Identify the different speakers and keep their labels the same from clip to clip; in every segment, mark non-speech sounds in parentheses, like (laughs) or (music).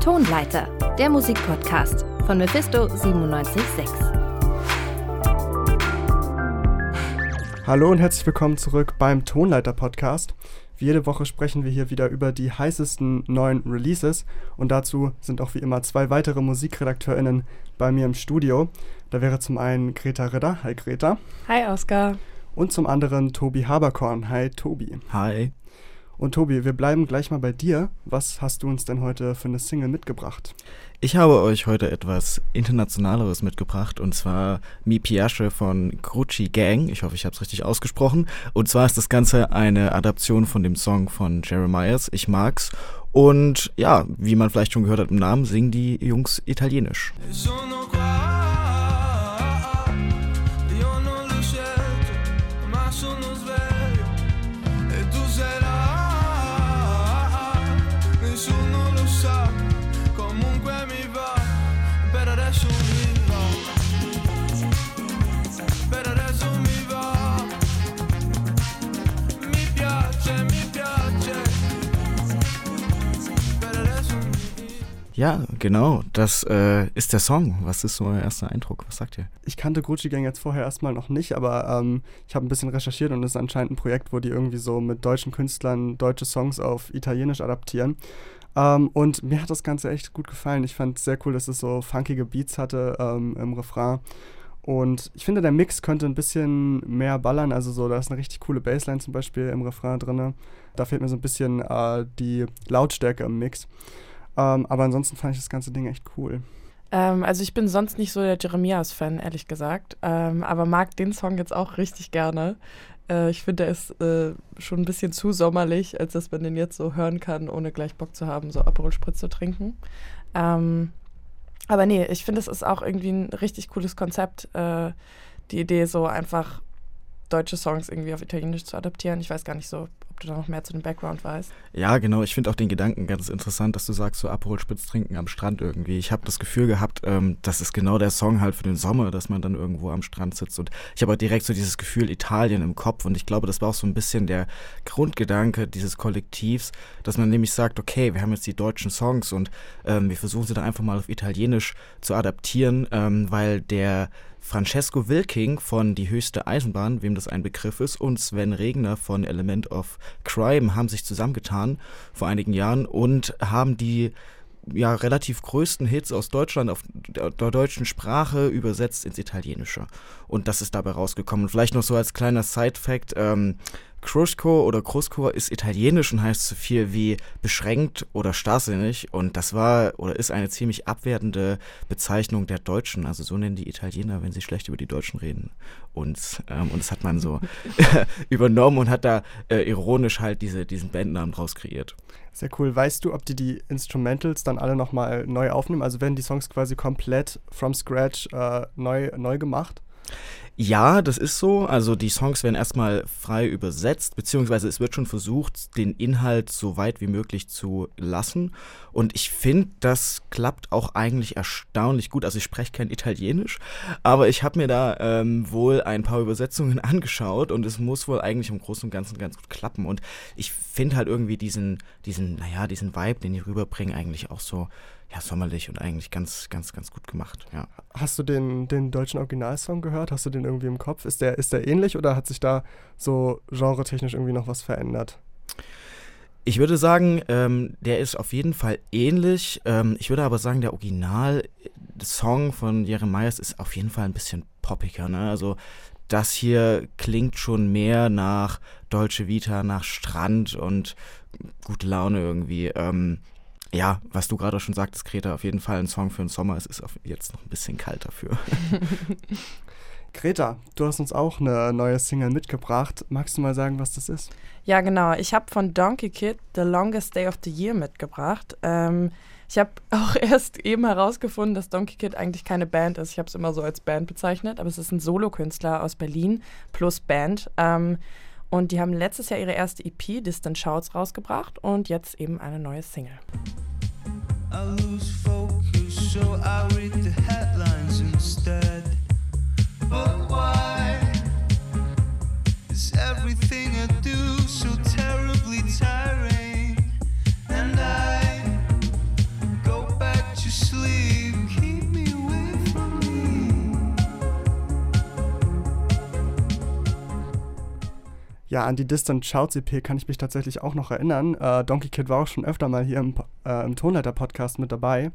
Speaker 1: Tonleiter, der Musikpodcast von Mephisto 976.
Speaker 2: Hallo und herzlich willkommen zurück beim Tonleiter Podcast. Wie jede Woche sprechen wir hier wieder über die heißesten neuen Releases und dazu sind auch wie immer zwei weitere MusikredakteurInnen bei mir im Studio. Da wäre zum einen Greta Ritter. Hi Greta.
Speaker 3: Hi Oskar.
Speaker 2: Und zum anderen Tobi Haberkorn. Hi Tobi.
Speaker 4: Hi.
Speaker 2: Und Tobi, wir bleiben gleich mal bei dir. Was hast du uns denn heute für eine Single mitgebracht?
Speaker 4: Ich habe euch heute etwas Internationaleres mitgebracht und zwar Mi Piace von Grucci Gang. Ich hoffe, ich habe es richtig ausgesprochen. Und zwar ist das Ganze eine Adaption von dem Song von Jeremiahs, Ich mag's. Und ja, wie man vielleicht schon gehört hat im Namen, singen die Jungs Italienisch. Sono Ja, genau. Das äh, ist der Song. Was ist so euer erster Eindruck? Was sagt ihr?
Speaker 2: Ich kannte Gucci Gang jetzt vorher erstmal noch nicht, aber ähm, ich habe ein bisschen recherchiert und es ist anscheinend ein Projekt, wo die irgendwie so mit deutschen Künstlern deutsche Songs auf Italienisch adaptieren. Ähm, und mir hat das Ganze echt gut gefallen. Ich fand es sehr cool, dass es so funkige Beats hatte ähm, im Refrain. Und ich finde, der Mix könnte ein bisschen mehr ballern. Also so, da ist eine richtig coole Bassline zum Beispiel im Refrain drin. Da fehlt mir so ein bisschen äh, die Lautstärke im Mix. Ähm, aber ansonsten fand ich das ganze Ding echt cool.
Speaker 3: Ähm, also ich bin sonst nicht so der Jeremias-Fan, ehrlich gesagt, ähm, aber mag den Song jetzt auch richtig gerne. Äh, ich finde, der ist äh, schon ein bisschen zu sommerlich, als dass man den jetzt so hören kann, ohne gleich Bock zu haben, so Aperol Spritz zu trinken. Ähm, aber nee, ich finde, es ist auch irgendwie ein richtig cooles Konzept, äh, die Idee, so einfach deutsche Songs irgendwie auf Italienisch zu adaptieren. Ich weiß gar nicht so, ob du da noch mehr zu dem Background weißt.
Speaker 4: Ja, genau. Ich finde auch den Gedanken ganz interessant, dass du sagst, so Aperol Spritz trinken am Strand irgendwie. Ich habe das Gefühl gehabt, ähm, das ist genau der Song halt für den Sommer, dass man dann irgendwo am Strand sitzt. Und ich habe auch direkt so dieses Gefühl Italien im Kopf. Und ich glaube, das war auch so ein bisschen der Grundgedanke dieses Kollektivs, dass man nämlich sagt, okay, wir haben jetzt die deutschen Songs und ähm, wir versuchen sie dann einfach mal auf Italienisch zu adaptieren, ähm, weil der Francesco Wilking von Die höchste Eisenbahn, wem das ein Begriff ist, und Sven Regner von Element of Crime haben sich zusammengetan vor einigen Jahren und haben die ja, relativ größten Hits aus Deutschland auf der, deutschen Sprache übersetzt ins Italienische. Und das ist dabei rausgekommen. Vielleicht noch so als kleiner Side-Fact: ähm, Krusco oder Krusco ist italienisch und heißt so viel wie beschränkt oder starrsinnig und das war oder ist eine ziemlich abwertende Bezeichnung der Deutschen. Also so nennen die Italiener, wenn sie schlecht über die Deutschen reden. Und, ähm, und das hat man so (laughs) (laughs) übernommen und hat da äh, ironisch halt diese, diesen Bandnamen draus kreiert.
Speaker 2: Sehr cool. Weißt du, ob die die Instrumentals dann alle nochmal neu aufnehmen? Also werden die Songs quasi komplett from scratch äh, neu, neu gemacht?
Speaker 4: Ja, das ist so. Also die Songs werden erstmal frei übersetzt, beziehungsweise es wird schon versucht, den Inhalt so weit wie möglich zu lassen. Und ich finde, das klappt auch eigentlich erstaunlich gut. Also ich spreche kein Italienisch, aber ich habe mir da ähm, wohl ein paar Übersetzungen (laughs) angeschaut und es muss wohl eigentlich im Großen und Ganzen ganz gut klappen. Und ich finde halt irgendwie diesen, diesen, naja, diesen Vibe, den die rüberbringen, eigentlich auch so ja, sommerlich und eigentlich ganz, ganz, ganz gut gemacht. Ja.
Speaker 2: Hast du den, den deutschen Originalsong gehört? Hast du den irgendwie im Kopf? Ist der, ist der ähnlich oder hat sich da so genretechnisch irgendwie noch was verändert?
Speaker 4: Ich würde sagen, ähm, der ist auf jeden Fall ähnlich. Ähm, ich würde aber sagen, der Original-Song von Jeremias ist auf jeden Fall ein bisschen poppiger. Ne? Also das hier klingt schon mehr nach Deutsche Vita, nach Strand und gute Laune irgendwie. Ähm, ja, was du gerade schon sagtest, Greta, auf jeden Fall ein Song für den Sommer. Es ist jetzt noch ein bisschen kalt dafür. (laughs)
Speaker 2: Greta, du hast uns auch eine neue Single mitgebracht. Magst du mal sagen, was das ist?
Speaker 3: Ja, genau. Ich habe von Donkey Kid The Longest Day of the Year mitgebracht. Ähm, ich habe (laughs) auch erst eben herausgefunden, dass Donkey Kid eigentlich keine Band ist. Ich habe es immer so als Band bezeichnet, aber es ist ein Solokünstler aus Berlin plus Band. Ähm, und die haben letztes Jahr ihre erste EP, Distant Shouts, rausgebracht und jetzt eben eine neue Single. I lose focus, so I read the headlines instead. But why is everything I do so terribly tiring?
Speaker 2: Ja, an die Distant Shouts EP kann ich mich tatsächlich auch noch erinnern. Äh, Donkey Kid war auch schon öfter mal hier im, äh, im Tonleiter-Podcast mit dabei.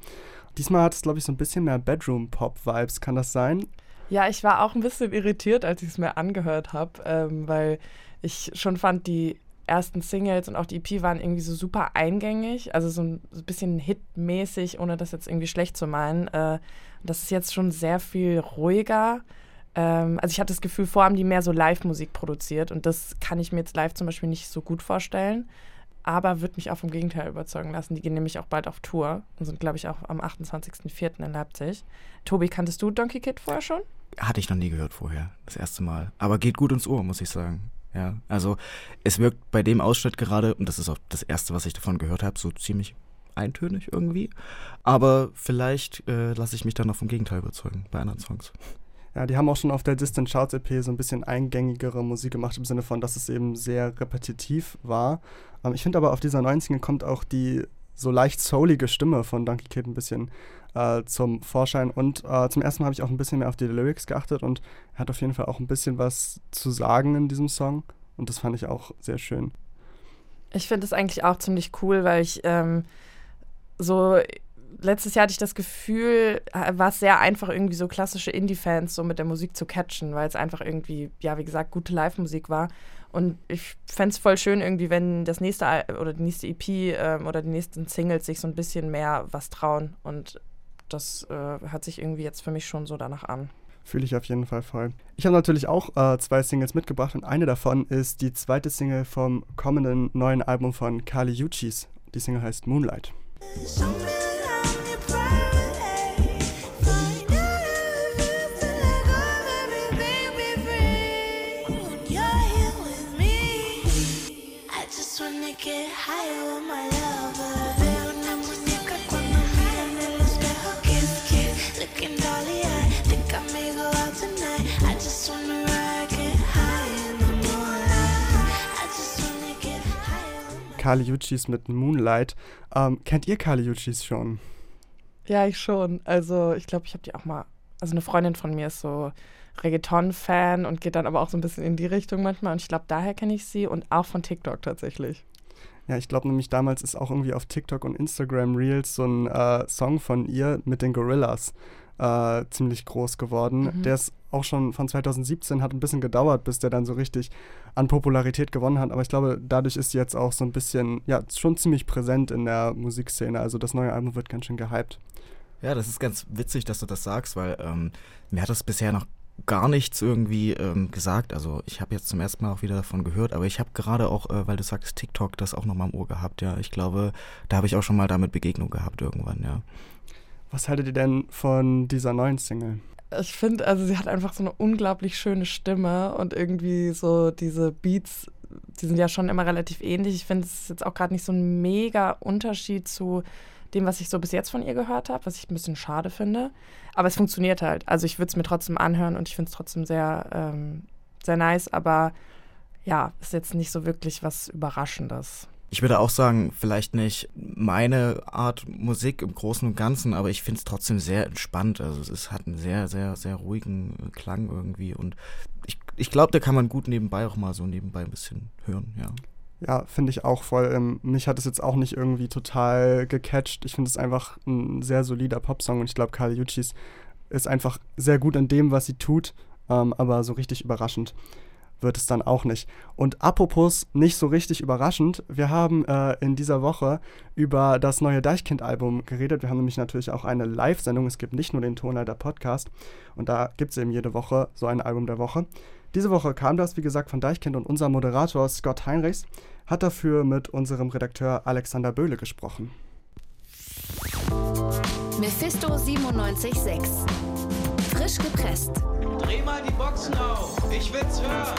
Speaker 2: Diesmal hat es, glaube ich, so ein bisschen mehr Bedroom-Pop-Vibes. Kann das sein?
Speaker 3: Ja, ich war auch ein bisschen irritiert, als ich es mir angehört habe, ähm, weil ich schon fand, die ersten Singles und auch die EP waren irgendwie so super eingängig, also so ein, bisschen hitmäßig, ohne das jetzt irgendwie schlecht zu meinen. Äh, das ist jetzt schon sehr viel ruhiger. Ähm, also ich hatte das Gefühl, vorher haben die mehr so Live-Musik produziert und das kann ich mir jetzt live zum Beispiel nicht so gut vorstellen. Aber wird mich auch vom Gegenteil überzeugen lassen. Die gehen nämlich auch bald auf Tour und sind, glaube ich, auch am 28.04. in Leipzig. Tobi, kanntest du Donkey Kid vorher schon?
Speaker 4: Hatte ich noch nie gehört vorher, das erste Mal. Aber geht gut ins Ohr, muss ich sagen. Ja, also es wirkt bei dem Ausschnitt gerade, und das ist auch das erste, was ich davon gehört habe, so ziemlich eintönig irgendwie. Aber vielleicht äh, lasse ich mich dann noch vom Gegenteil überzeugen bei anderen Songs.
Speaker 2: Ja, die haben auch schon auf der Distant Charts EP so ein bisschen eingängigere Musik gemacht, im Sinne von, dass es eben sehr repetitiv war. Ähm, ich finde aber, auf dieser neuen Single kommt auch die so leicht soulige Stimme von Donkey Kid ein bisschen äh, zum Vorschein. Und äh, zum ersten Mal habe ich auch ein bisschen mehr auf die Lyrics geachtet und er hat auf jeden Fall auch ein bisschen was zu sagen in diesem Song. Und das fand ich auch sehr schön.
Speaker 3: Ich finde es eigentlich auch ziemlich cool, weil ich ähm, so letztes Jahr hatte ich das Gefühl, äh, war es sehr einfach, irgendwie so klassische Indie-Fans so mit der Musik zu catchen, weil es einfach irgendwie, ja, wie gesagt, gute Live-Musik war. Und ich fände es voll schön, irgendwie, wenn das nächste oder die nächste EP ähm, oder die nächsten Singles sich so ein bisschen mehr was trauen. Und das äh, hört sich irgendwie jetzt für mich schon so danach an.
Speaker 2: Fühle ich auf jeden Fall voll. Ich habe natürlich auch äh, zwei Singles mitgebracht und eine davon ist die zweite Single vom kommenden neuen Album von Kali Uchis. Die Single heißt Moonlight. Kali Uchis mit Moonlight. Ähm, kennt ihr Kali Uchis schon?
Speaker 3: Ja, ich schon. Also ich glaube, ich habe die auch mal. Also eine Freundin von mir ist so Reggaeton-Fan und geht dann aber auch so ein bisschen in die Richtung manchmal. Und ich glaube, daher kenne ich sie und auch von TikTok tatsächlich.
Speaker 2: Ja, ich glaube nämlich damals ist auch irgendwie auf TikTok und Instagram Reels so ein äh, Song von ihr mit den Gorillas äh, ziemlich groß geworden. Mhm. Der ist auch schon von 2017, hat ein bisschen gedauert, bis der dann so richtig an Popularität gewonnen hat. Aber ich glaube, dadurch ist sie jetzt auch so ein bisschen, ja, schon ziemlich präsent in der Musikszene. Also das neue Album wird ganz schön gehypt.
Speaker 4: Ja, das ist ganz witzig, dass du das sagst, weil ähm, mir hat das bisher noch gar nichts irgendwie ähm, gesagt. Also ich habe jetzt zum ersten Mal auch wieder davon gehört, aber ich habe gerade auch, äh, weil du sagst TikTok, das auch nochmal im Ohr gehabt. Ja, ich glaube, da habe ich auch schon mal damit Begegnung gehabt irgendwann. Ja.
Speaker 2: Was haltet ihr denn von dieser neuen Single?
Speaker 3: Ich finde, also sie hat einfach so eine unglaublich schöne Stimme und irgendwie so diese Beats, die sind ja schon immer relativ ähnlich. Ich finde, es ist jetzt auch gerade nicht so ein mega Unterschied zu dem, was ich so bis jetzt von ihr gehört habe, was ich ein bisschen schade finde. Aber es funktioniert halt. Also ich würde es mir trotzdem anhören und ich finde es trotzdem sehr, ähm, sehr nice, aber ja, ist jetzt nicht so wirklich was Überraschendes.
Speaker 4: Ich würde auch sagen, vielleicht nicht meine Art Musik im Großen und Ganzen, aber ich finde es trotzdem sehr entspannt. Also es ist, hat einen sehr, sehr, sehr ruhigen Klang irgendwie und ich, ich glaube, da kann man gut nebenbei auch mal so nebenbei ein bisschen hören, ja.
Speaker 2: Ja, finde ich auch voll. Ähm, mich hat es jetzt auch nicht irgendwie total gecatcht. Ich finde es einfach ein sehr solider Popsong und ich glaube, Kali Uchis ist einfach sehr gut in dem, was sie tut, ähm, aber so richtig überraschend wird es dann auch nicht. Und apropos nicht so richtig überraschend, wir haben äh, in dieser Woche über das neue Deichkind-Album geredet. Wir haben nämlich natürlich auch eine Live-Sendung. Es gibt nicht nur den Tonleiter Podcast und da gibt es eben jede Woche so ein Album der Woche. Diese Woche kam das, wie gesagt, von Deichkind und unser Moderator Scott Heinrichs hat dafür mit unserem Redakteur Alexander Böhle gesprochen.
Speaker 1: Mephisto 976 Frisch gepresst.
Speaker 5: Dreh mal die Boxen auf. Ich will's hören.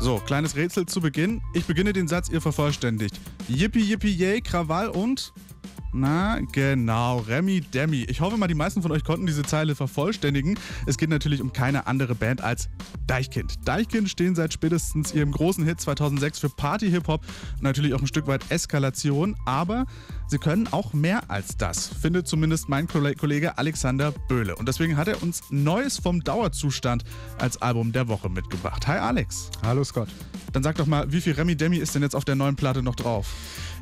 Speaker 6: So, kleines Rätsel zu Beginn. Ich beginne den Satz, ihr vervollständigt. Yippie, yippie, yay, Krawall und na, genau, Remy Demi. Ich hoffe mal, die meisten von euch konnten diese Zeile vervollständigen. Es geht natürlich um keine andere Band als Deichkind. Deichkind stehen seit spätestens ihrem großen Hit 2006 für Party-Hip-Hop, natürlich auch ein Stück weit Eskalation, aber sie können auch mehr als das, findet zumindest mein Kollege Alexander Böhle. Und deswegen hat er uns Neues vom Dauerzustand als Album der Woche mitgebracht. Hi Alex.
Speaker 7: Hallo Scott.
Speaker 6: Dann sag doch mal, wie viel Remi Demi ist denn jetzt auf der neuen Platte noch drauf?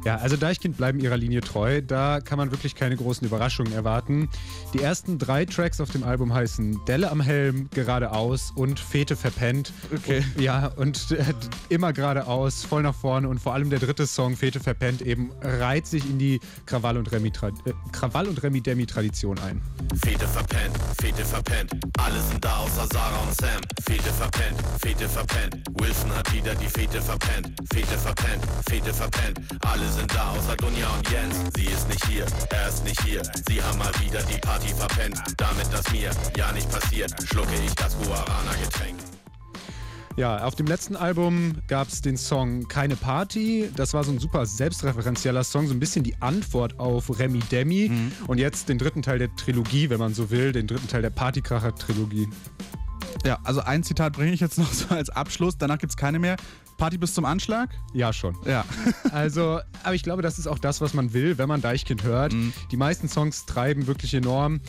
Speaker 7: Ja, also Deichkind bleiben ihrer Linie treu. Da kann man wirklich keine großen Überraschungen erwarten. Die ersten drei Tracks auf dem Album heißen Delle am Helm, Geradeaus und Fete verpennt.
Speaker 6: Okay.
Speaker 7: Und, ja, und äh, immer geradeaus, voll nach vorne. Und vor allem der dritte Song, Fete verpennt, eben reiht sich in die Krawall- und Remi-Demi-Tradition Remi ein.
Speaker 8: Fete verpennt, Fete verpennt. Alle sind da außer Sarah und Sam. Fete verpennt, Fete verpennt. Wilson hat wieder die Fete verpennt. Fete verpennt, Fete verpennt. Alle sind da außer Gunja und Jens. Sie ist nicht hier, er ist nicht hier. Sie haben mal wieder die Party verpennt. Damit das mir ja nicht passiert, schlucke ich das Guarana-Getränk.
Speaker 7: Ja, auf dem letzten Album gab es den Song Keine Party. Das war so ein super selbstreferenzieller Song, so ein bisschen die Antwort auf Remi Demi. Mhm. Und jetzt den dritten Teil der Trilogie, wenn man so will, den dritten Teil der Partykracher-Trilogie.
Speaker 6: Ja, also ein Zitat bringe ich jetzt noch so als Abschluss, danach gibt es keine mehr. Party bis zum Anschlag?
Speaker 7: Ja, schon.
Speaker 6: Ja. (laughs)
Speaker 7: also, aber ich glaube, das ist auch das, was man will, wenn man Deichkind hört. Mhm. Die meisten Songs treiben wirklich enorm.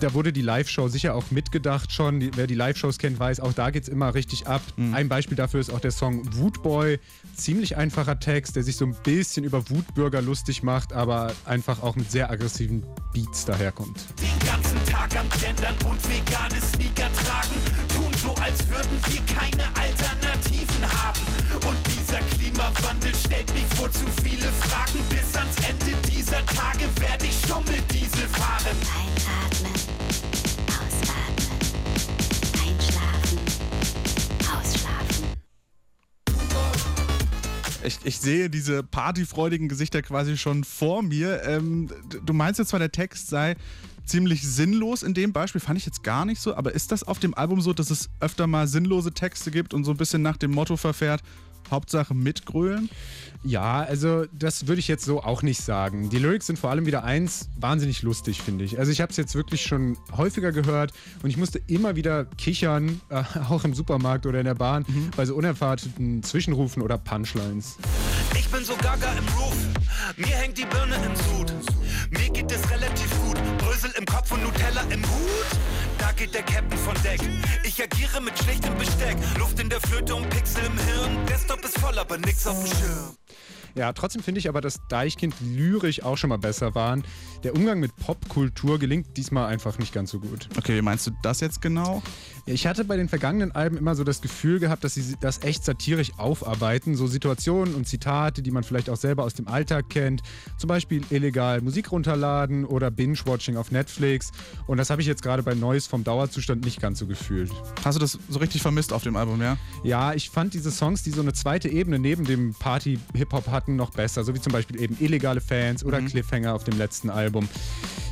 Speaker 7: Da wurde die Live-Show sicher auch mitgedacht schon. Die, wer die Live-Shows kennt, weiß, auch da geht es immer richtig ab. Mhm. Ein Beispiel dafür ist auch der Song Wutboy. Ziemlich einfacher Text, der sich so ein bisschen über Wutbürger lustig macht, aber einfach auch mit sehr aggressiven Beats daherkommt.
Speaker 8: Den ganzen Tag am Gendern und vegane Sneaker tragen. So, als würden wir keine Alternativen haben. Und dieser Klimawandel stellt mich vor zu viele Fragen. Bis ans Ende dieser Tage werde ich Schummeldiesel fahren.
Speaker 9: Einatmen, ausatmen, einschlafen, ausschlafen.
Speaker 6: Ich, ich, sehe diese partyfreudigen Gesichter quasi schon vor mir. Ähm, du meinst jetzt zwar, der Text sei ziemlich sinnlos in dem Beispiel, fand ich jetzt gar nicht so, aber ist das auf dem Album so, dass es öfter mal sinnlose Texte gibt und so ein bisschen nach dem Motto verfährt, Hauptsache mitgrölen?
Speaker 7: Ja, also das würde ich jetzt so auch nicht sagen. Die Lyrics sind vor allem wieder eins wahnsinnig lustig, finde ich. Also ich habe es jetzt wirklich schon häufiger gehört und ich musste immer wieder kichern, äh, (laughs) auch im Supermarkt oder in der Bahn, mhm. bei so unerwarteten Zwischenrufen oder Punchlines.
Speaker 8: Ich bin so gaga im Roof, mir hängt die Birne im Sud. Mir geht es relativ gut, Brösel im Kopf und Nutella im Hut. Da geht der Captain von Deck. Ich agiere mit schlechtem Besteck, Luft in der Flöte und Pixel im Hirn. Desktop ist voll, aber nix auf dem Schirm.
Speaker 7: Ja, trotzdem finde ich aber, dass Deichkind lyrisch auch schon mal besser waren. Der Umgang mit Popkultur gelingt diesmal einfach nicht ganz so gut.
Speaker 6: Okay, wie meinst du das jetzt genau?
Speaker 7: Ich hatte bei den vergangenen Alben immer so das Gefühl gehabt, dass sie das echt satirisch aufarbeiten. So Situationen und Zitate, die man vielleicht auch selber aus dem Alltag kennt. Zum Beispiel illegal Musik runterladen oder Binge-Watching auf Netflix. Und das habe ich jetzt gerade bei Neues vom Dauerzustand nicht ganz so gefühlt.
Speaker 6: Hast du das so richtig vermisst auf dem Album, ja?
Speaker 7: Ja, ich fand diese Songs, die so eine zweite Ebene neben dem Party-Hip-Hop hatten, noch besser. So wie zum Beispiel eben illegale Fans oder mhm. Cliffhanger auf dem letzten Album.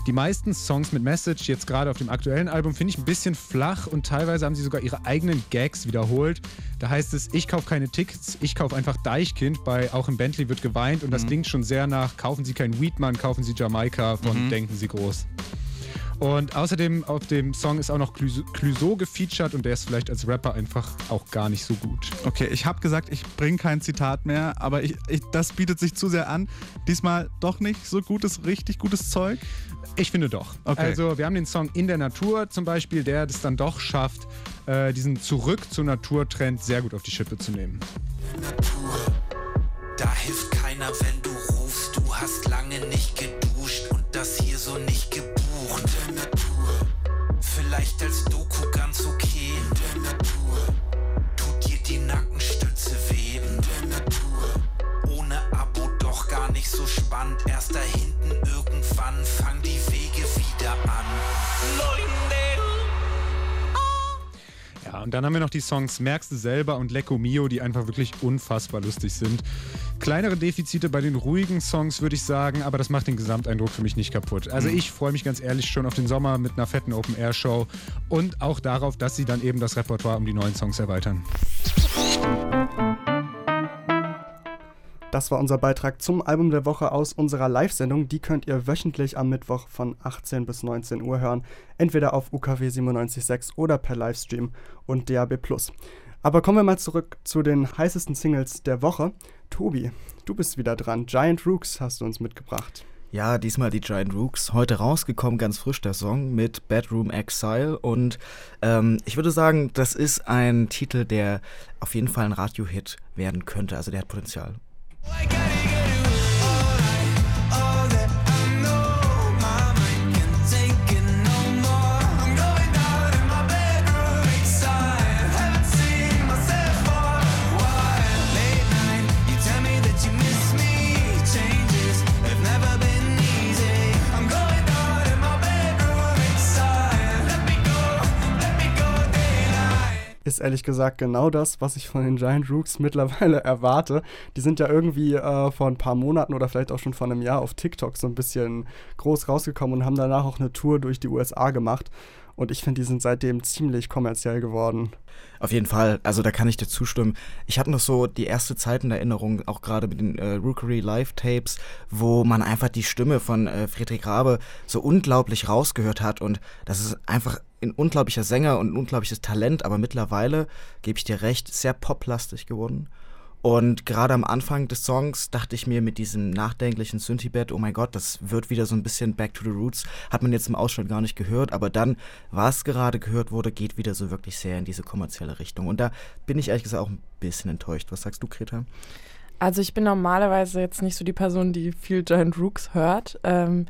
Speaker 7: Die meisten Songs mit Message, jetzt gerade auf dem aktuellen Album, finde ich ein bisschen flach und teilweise haben sie sogar ihre eigenen Gags wiederholt. Da heißt es, ich kaufe keine Tickets, ich kaufe einfach Deichkind. Bei Auch im Bentley wird geweint und das mhm. klingt schon sehr nach, kaufen Sie keinen Weedman, kaufen Sie Jamaika von mhm. Denken Sie groß. Und außerdem auf dem Song ist auch noch Clouseau gefeatured und der ist vielleicht als Rapper einfach auch gar nicht so gut.
Speaker 6: Okay, ich habe gesagt, ich bringe kein Zitat mehr, aber ich, ich, das bietet sich zu sehr an. Diesmal doch nicht so gutes, richtig gutes Zeug?
Speaker 7: Ich finde doch. Okay. Also wir haben den Song In der Natur zum Beispiel, der es dann doch schafft, äh, diesen Zurück zur Natur-Trend sehr gut auf die Schippe zu nehmen.
Speaker 8: Natur, da hilft keiner, wenn du rufst. Du hast lange nicht geduscht und das hier so nicht gebucht. Vielleicht als Doku
Speaker 7: und dann haben wir noch die Songs Merkst du selber und Lecco Mio, die einfach wirklich unfassbar lustig sind. Kleinere Defizite bei den ruhigen Songs, würde ich sagen, aber das macht den Gesamteindruck für mich nicht kaputt. Also mhm. ich freue mich ganz ehrlich schon auf den Sommer mit einer fetten Open-Air-Show und auch darauf, dass sie dann eben das Repertoire um die neuen Songs erweitern.
Speaker 2: Das war unser Beitrag zum Album der Woche aus unserer Live-Sendung. Die könnt ihr wöchentlich am Mittwoch von 18 bis 19 Uhr hören. Entweder auf UKW 97.6 oder per Livestream und DAB+. Aber kommen wir mal zurück zu den heißesten Singles der Woche. Tobi, du bist wieder dran. Giant Rooks hast du uns mitgebracht.
Speaker 4: Ja, diesmal die Giant Rooks. Heute rausgekommen, ganz frisch der Song mit Bedroom Exile. Und ähm, ich würde sagen, das ist ein Titel, der auf jeden Fall ein Radio-Hit werden könnte. Also der hat Potenzial.
Speaker 2: i gotta get to ist ehrlich gesagt genau das, was ich von den Giant Rooks (laughs) mittlerweile erwarte. Die sind ja irgendwie äh, vor ein paar Monaten oder vielleicht auch schon vor einem Jahr auf TikTok so ein bisschen groß rausgekommen und haben danach auch eine Tour durch die USA gemacht. Und ich finde, die sind seitdem ziemlich kommerziell geworden.
Speaker 4: Auf jeden Fall, also da kann ich dir zustimmen. Ich habe noch so die erste Zeit in Erinnerung, auch gerade mit den äh, Rookery Live-Tapes, wo man einfach die Stimme von äh, Friedrich Rabe so unglaublich rausgehört hat. Und das ist einfach ein unglaublicher Sänger und ein unglaubliches Talent, aber mittlerweile, gebe ich dir recht, sehr poplastig geworden. Und gerade am Anfang des Songs dachte ich mir mit diesem nachdenklichen Synthie-Bett, oh mein Gott, das wird wieder so ein bisschen Back to the Roots. Hat man jetzt im Ausschnitt gar nicht gehört, aber dann, was gerade gehört wurde, geht wieder so wirklich sehr in diese kommerzielle Richtung. Und da bin ich ehrlich gesagt auch ein bisschen enttäuscht. Was sagst du, Greta?
Speaker 3: Also ich bin normalerweise jetzt nicht so die Person, die viel Giant Rooks hört. Ähm,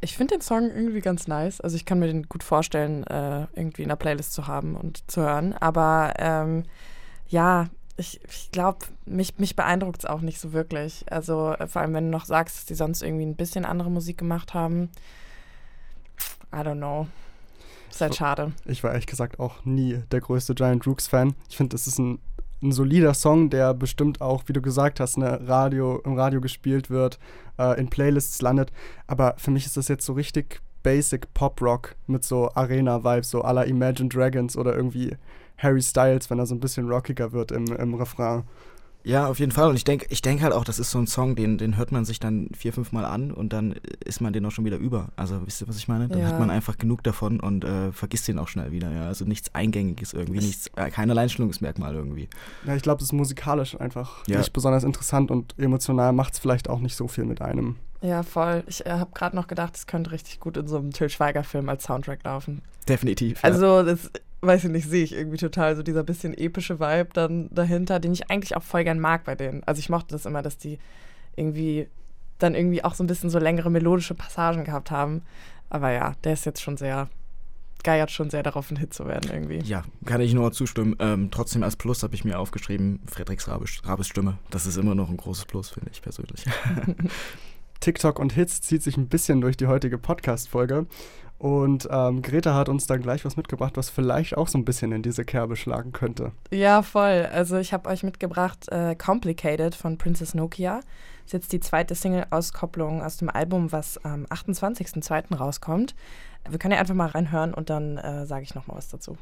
Speaker 3: ich finde den Song irgendwie ganz nice. Also ich kann mir den gut vorstellen, äh, irgendwie in der Playlist zu haben und zu hören. Aber ähm, ja, ich, ich glaube, mich, mich beeindruckt es auch nicht so wirklich. Also äh, vor allem, wenn du noch sagst, dass die sonst irgendwie ein bisschen andere Musik gemacht haben. I don't know. Ist halt schade.
Speaker 2: Ich war ehrlich gesagt auch nie der größte Giant Rooks-Fan. Ich finde, das ist ein, ein solider Song, der bestimmt auch, wie du gesagt hast, ne, Radio, im Radio gespielt wird, äh, in Playlists landet. Aber für mich ist das jetzt so richtig basic Pop-Rock mit so Arena-Vibes, so à la Imagine Dragons oder irgendwie Harry Styles, wenn er so ein bisschen rockiger wird im, im Refrain.
Speaker 4: Ja, auf jeden Fall. Und ich denke ich denk halt auch, das ist so ein Song, den, den hört man sich dann vier, fünf Mal an und dann ist man den auch schon wieder über. Also, wisst ihr, was ich meine? Dann
Speaker 3: Ja.
Speaker 4: hat man einfach genug davon und äh, vergisst den auch schnell wieder. Ja? Also nichts Eingängiges irgendwie, nichts, äh, kein Alleinstellungsmerkmal irgendwie.
Speaker 2: Ja, ich glaube, es ist musikalisch einfach
Speaker 4: Ja.
Speaker 2: nicht besonders interessant und emotional macht es vielleicht auch nicht so viel mit einem.
Speaker 3: Ja, voll. Ich äh, habe gerade noch gedacht, es könnte richtig gut in so einem Till Schweiger-Film als Soundtrack laufen.
Speaker 4: Definitiv. ja.
Speaker 3: Also, das weiß ich nicht, sehe ich irgendwie total so dieser bisschen epische Vibe dann dahinter, den ich eigentlich auch voll gern mag bei denen. Also ich mochte das immer, dass die irgendwie dann irgendwie auch so ein bisschen so längere melodische Passagen gehabt haben. Aber ja, der ist jetzt schon sehr, geiert schon sehr darauf, ein Hit zu werden irgendwie.
Speaker 4: Ja, kann ich nur zustimmen. Ähm, trotzdem als Plus habe ich mir aufgeschrieben, Fredriks Rabes, Rabes Stimme. Das ist immer noch ein großes Plus, finde ich persönlich. (laughs)
Speaker 2: TikTok und Hits zieht sich ein bisschen durch die heutige Podcast-Folge. Und ähm, Greta hat uns dann gleich was mitgebracht, was vielleicht auch so ein bisschen in diese Kerbe schlagen könnte.
Speaker 3: Ja, voll. Also ich habe euch mitgebracht äh, Complicated von Princess Nokia. Ist jetzt die zweite Single-Auskopplung aus dem Album, was am 28.02. rauskommt. Wir können ja einfach mal reinhören und dann äh, sage ich nochmal was dazu.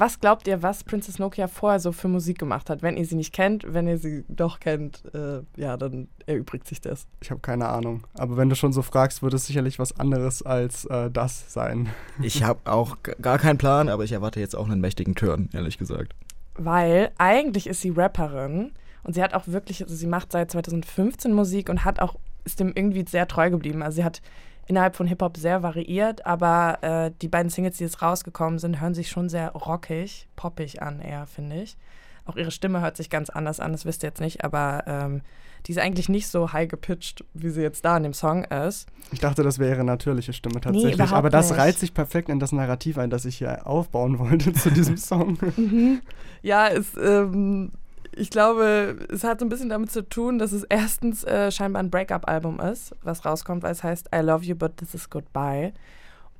Speaker 3: Was glaubt ihr, was Princess Nokia vorher so für Musik gemacht hat? Wenn ihr sie nicht kennt, wenn ihr sie doch kennt, äh, ja, dann erübrigt sich das.
Speaker 2: Ich habe keine Ahnung. Aber wenn du schon so fragst, wird es sicherlich was anderes als äh, das sein. (laughs)
Speaker 4: ich habe auch gar keinen Plan, aber ich erwarte jetzt auch einen mächtigen Turn, ehrlich gesagt.
Speaker 3: Weil eigentlich ist sie Rapperin und sie hat auch wirklich, also sie macht seit 2015 Musik und hat auch, ist dem irgendwie sehr treu geblieben. Also sie hat innerhalb von Hip-Hop sehr variiert, aber äh, die beiden Singles, die jetzt rausgekommen sind, hören sich schon sehr rockig, poppig an eher, finde ich. Auch ihre Stimme hört sich ganz anders an, das wisst ihr jetzt nicht, aber ähm, die ist eigentlich nicht so high gepitcht, wie sie jetzt da in dem Song ist.
Speaker 2: Ich dachte, das wäre ihre natürliche Stimme tatsächlich.
Speaker 3: überhaupt
Speaker 2: aber das reiht sich perfekt in das Narrativ ein, das ich hier aufbauen (laughs) wollte zu diesem (laughs) Song.
Speaker 3: Mhm. Ja, es, ähm, ich glaube, es hat so ein bisschen damit zu tun, dass es erstens äh, scheinbar ein Breakup-Album ist, was rauskommt, weil es heißt I Love You, but This Is Goodbye.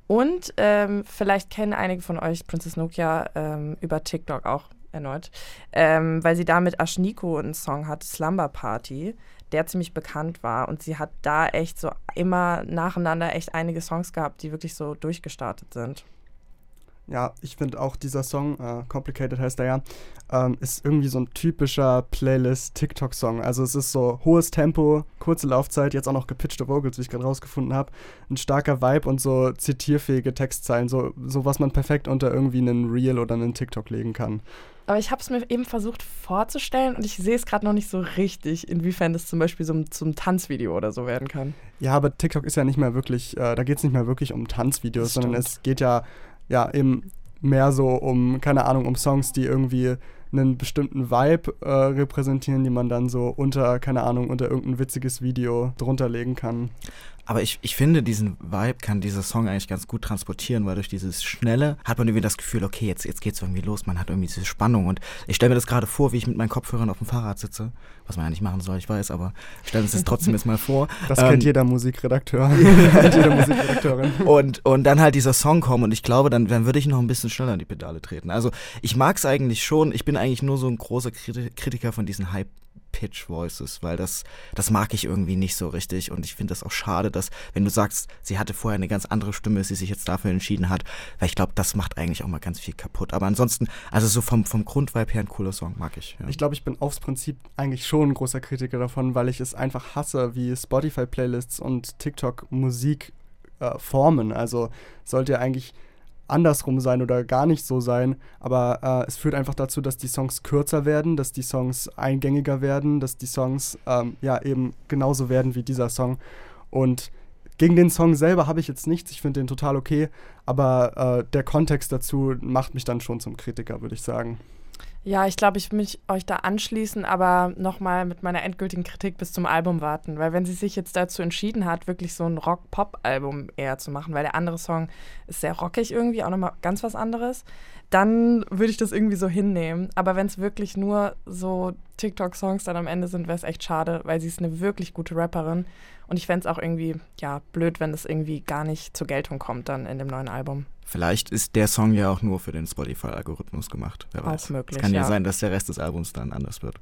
Speaker 3: Und ähm, vielleicht kennen einige von euch Princess Nokia ähm, über TikTok auch erneut, ähm, weil sie da mit Ashniko einen Song hat, Slumber Party, der ziemlich bekannt war. Und sie hat da echt so immer nacheinander echt einige Songs gehabt, die wirklich so durchgestartet sind.
Speaker 2: Ja, ich finde auch dieser Song, äh, Complicated heißt er ja, ähm, ist irgendwie so ein typischer Playlist-TikTok-Song. Also es ist so hohes Tempo, kurze Laufzeit, jetzt auch noch gepitchte Vocals, wie ich gerade rausgefunden habe, ein starker Vibe und so zitierfähige Textzeilen, so, so was man perfekt unter irgendwie einen Reel oder einen TikTok legen kann.
Speaker 3: Aber ich habe es mir eben versucht vorzustellen und ich sehe es gerade noch nicht so richtig, inwiefern das zum Beispiel so zum Tanzvideo oder so werden kann.
Speaker 2: Ja, aber TikTok ist ja nicht mehr wirklich, äh, da geht es nicht mehr wirklich um Tanzvideos, sondern es geht ja, ja eben mehr so um, keine Ahnung, um Songs, die irgendwie einen bestimmten Vibe äh, repräsentieren, die man dann so unter, keine Ahnung, unter irgendein witziges Video drunter legen kann.
Speaker 4: Aber ich, ich finde, diesen Vibe kann dieser Song eigentlich ganz gut transportieren, weil durch dieses Schnelle hat man irgendwie das Gefühl, okay, jetzt, jetzt geht's irgendwie los, man hat irgendwie diese Spannung. Und ich stelle mir das gerade vor, wie ich mit meinen Kopfhörern auf dem Fahrrad sitze, was man ja nicht machen soll, ich weiß, aber stellen uns das trotzdem jetzt mal vor. (laughs)
Speaker 2: Das ähm, kennt jeder Musikredakteur. (laughs) kennt jede Musikredakteurin.
Speaker 4: Und, und dann halt dieser Song kommen und ich glaube, dann, dann würde ich noch ein bisschen schneller in die Pedale treten. Also ich mag es eigentlich schon, ich bin eigentlich nur so ein großer Kritiker von diesen Hype Pitch Voices, weil das, das mag ich irgendwie nicht so richtig und ich finde das auch schade, dass, wenn du sagst, sie hatte vorher eine ganz andere Stimme, sie sich jetzt dafür entschieden hat, weil ich glaube, das macht eigentlich auch mal ganz viel kaputt. Aber ansonsten, also so vom, vom Grundvibe her ein cooler Song, mag ich. Ja.
Speaker 2: Ich glaube, ich bin aufs Prinzip eigentlich schon ein großer Kritiker davon, weil ich es einfach hasse, wie Spotify-Playlists und TikTok-Musik äh, formen. Also sollte ja eigentlich andersrum sein oder gar nicht so sein, aber äh, es führt einfach dazu, dass die Songs kürzer werden, dass die Songs eingängiger werden, dass die Songs ähm, ja eben genauso werden wie dieser Song. Und gegen den Song selber habe ich jetzt nichts, ich finde den total okay, aber äh, der Kontext dazu macht mich dann schon zum Kritiker, würde ich sagen.
Speaker 3: Ja, ich glaube, ich mich euch da anschließen, aber nochmal mit meiner endgültigen Kritik bis zum Album warten. Weil wenn sie sich jetzt dazu entschieden hat, wirklich so ein Rock-Pop-Album eher zu machen, weil der andere Song ist sehr rockig irgendwie, auch nochmal ganz was anderes, dann würde ich das irgendwie so hinnehmen. Aber wenn es wirklich nur so TikTok-Songs dann am Ende sind, wäre es echt schade, weil sie ist eine wirklich gute Rapperin. Und ich fände es auch irgendwie, ja, blöd, wenn das irgendwie gar nicht zur Geltung kommt dann in dem neuen Album.
Speaker 4: Vielleicht ist der Song ja auch nur für den Spotify-Algorithmus gemacht. Wer weiß.
Speaker 3: Auch möglich.
Speaker 4: Es kann ja,
Speaker 3: ja
Speaker 4: sein, dass der Rest des Albums dann anders wird.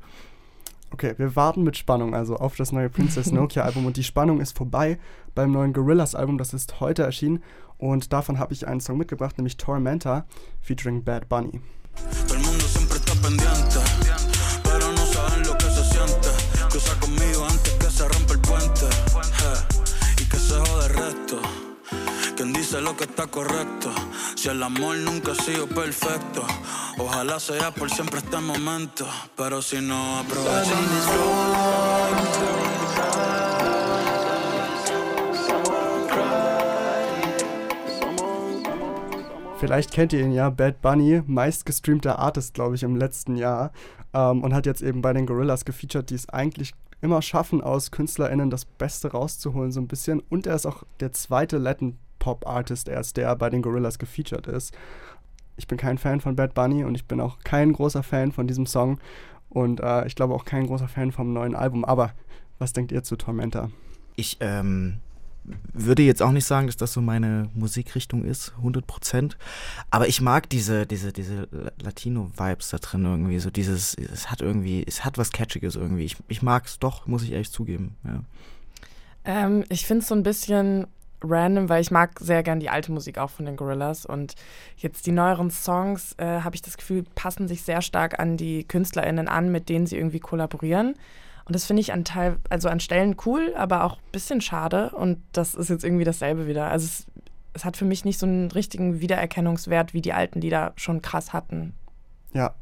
Speaker 2: Okay, wir warten mit Spannung also auf das neue Princess Nokia Album und die Spannung ist vorbei beim neuen Gorillaz Album, das ist heute erschienen und davon habe ich einen Song mitgebracht, nämlich Tormenta featuring Bad Bunny.
Speaker 10: Quien dice lo que está correcto. Si el amor nunca ha sido perfecto, ojalá sea por siempre este momento. Pero si no, aprovecha.
Speaker 2: Vielleicht kennt ihr ihn ja, Bad Bunny, meistgestreamter Artist, glaube ich, im letzten Jahr. Ähm, und hat jetzt eben bei den Gorillas gefeatured, die es eigentlich immer schaffen, aus KünstlerInnen das Beste rauszuholen, so ein bisschen. Und er ist auch der zweite Latin Pop-Artist erst, der bei den Gorillas gefeatured ist. Ich bin kein Fan von Bad Bunny und ich bin auch kein großer Fan von diesem Song und äh, ich glaube auch kein großer Fan vom neuen Album. Aber was denkt ihr zu Tormenta?
Speaker 4: Ich ähm, würde jetzt auch nicht sagen, dass das so meine Musikrichtung ist, 100 Prozent. Aber ich mag diese, diese, diese Latino-Vibes da drin irgendwie. So dieses, es hat irgendwie, es hat was Catchiges irgendwie. Ich, ich mag es doch, muss ich ehrlich zugeben. Ja.
Speaker 3: Ähm, ich finde es so ein bisschen random, weil ich mag sehr gern die alte Musik auch von den Gorillas und jetzt die neueren Songs äh, habe ich das Gefühl passen sich sehr stark an die KünstlerInnen an, mit denen sie irgendwie kollaborieren und das finde ich an Teil, also an Stellen cool, aber auch ein bisschen schade und das ist jetzt irgendwie dasselbe wieder. Also es, es hat für mich nicht so einen richtigen Wiedererkennungswert, wie die alten Lieder schon krass hatten.
Speaker 2: Ja,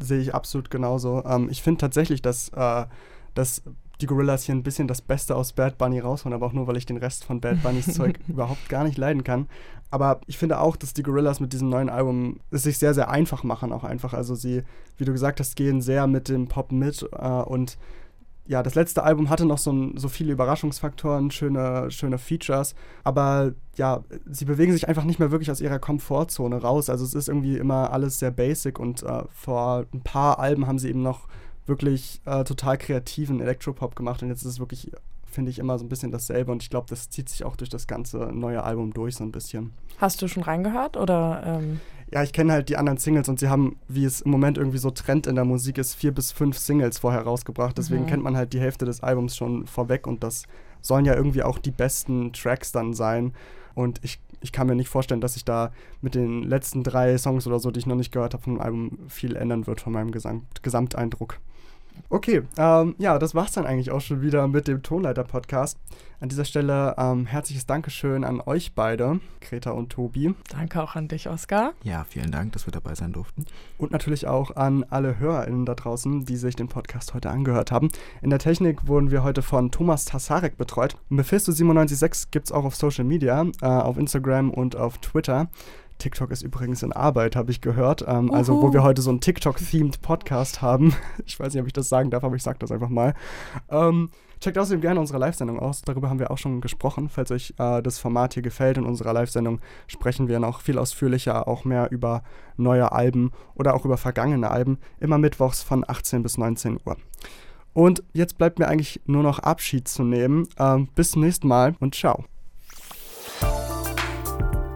Speaker 2: sehe ich absolut genauso. Ähm, ich finde tatsächlich, dass, äh, dass die Gorillas hier ein bisschen das Beste aus Bad Bunny rausholen, aber auch nur, weil ich den Rest von Bad Bunnys (laughs) Zeug überhaupt gar nicht leiden kann. Aber ich finde auch, dass die Gorillas mit diesem neuen Album es sich sehr, sehr einfach machen, auch einfach. Also sie, wie du gesagt hast, gehen sehr mit dem Pop mit äh, und ja, das letzte Album hatte noch so, ein, so viele Überraschungsfaktoren, schöne, schöne Features, aber ja, sie bewegen sich einfach nicht mehr wirklich aus ihrer Komfortzone raus. Also es ist irgendwie immer alles sehr basic und äh, vor ein paar Alben haben sie eben noch wirklich äh, total kreativen Elektropop gemacht und jetzt ist es wirklich, finde ich, immer so ein bisschen dasselbe und ich glaube, das zieht sich auch durch das ganze neue Album durch so ein bisschen.
Speaker 3: Hast du schon reingehört oder? Ähm
Speaker 2: ja, ich kenne halt die anderen Singles und sie haben, wie es im Moment irgendwie so Trend in der Musik ist, vier bis fünf Singles vorher rausgebracht. Deswegen
Speaker 3: Mhm.
Speaker 2: kennt man halt die Hälfte des Albums schon vorweg und das sollen ja irgendwie auch die besten Tracks dann sein. Und ich, ich kann mir nicht vorstellen, dass sich da mit den letzten drei Songs oder so, die ich noch nicht gehört habe vom Album, viel ändern wird von meinem Gesamt, Gesamteindruck. Okay, ähm, ja, das war's dann eigentlich auch schon wieder mit dem Tonleiter-Podcast. An dieser Stelle ähm, herzliches Dankeschön an euch beide, Greta und Tobi.
Speaker 3: Danke auch an dich, Oskar.
Speaker 4: Ja, vielen Dank, dass wir dabei sein durften.
Speaker 2: Und natürlich auch an alle HörerInnen da draußen, die sich den Podcast heute angehört haben. In der Technik wurden wir heute von Thomas Tassarek betreut. Mephisto976 gibt es auch auf Social Media, äh, auf Instagram und auf Twitter. TikTok ist übrigens in Arbeit, habe ich gehört. Ähm, also, wo wir heute so einen TikTok-themed Podcast haben. (laughs) Ich weiß nicht, ob ich das sagen darf, aber ich sage das einfach mal. Ähm, checkt außerdem gerne unsere Live-Sendung aus. Darüber haben wir auch schon gesprochen. Falls euch äh, das Format hier gefällt in unserer Live-Sendung, sprechen wir noch viel ausführlicher auch mehr über neue Alben oder auch über vergangene Alben. Immer mittwochs von 18 bis 19 Uhr. Und jetzt bleibt mir eigentlich nur noch Abschied zu nehmen. Ähm, bis zum nächsten Mal und ciao.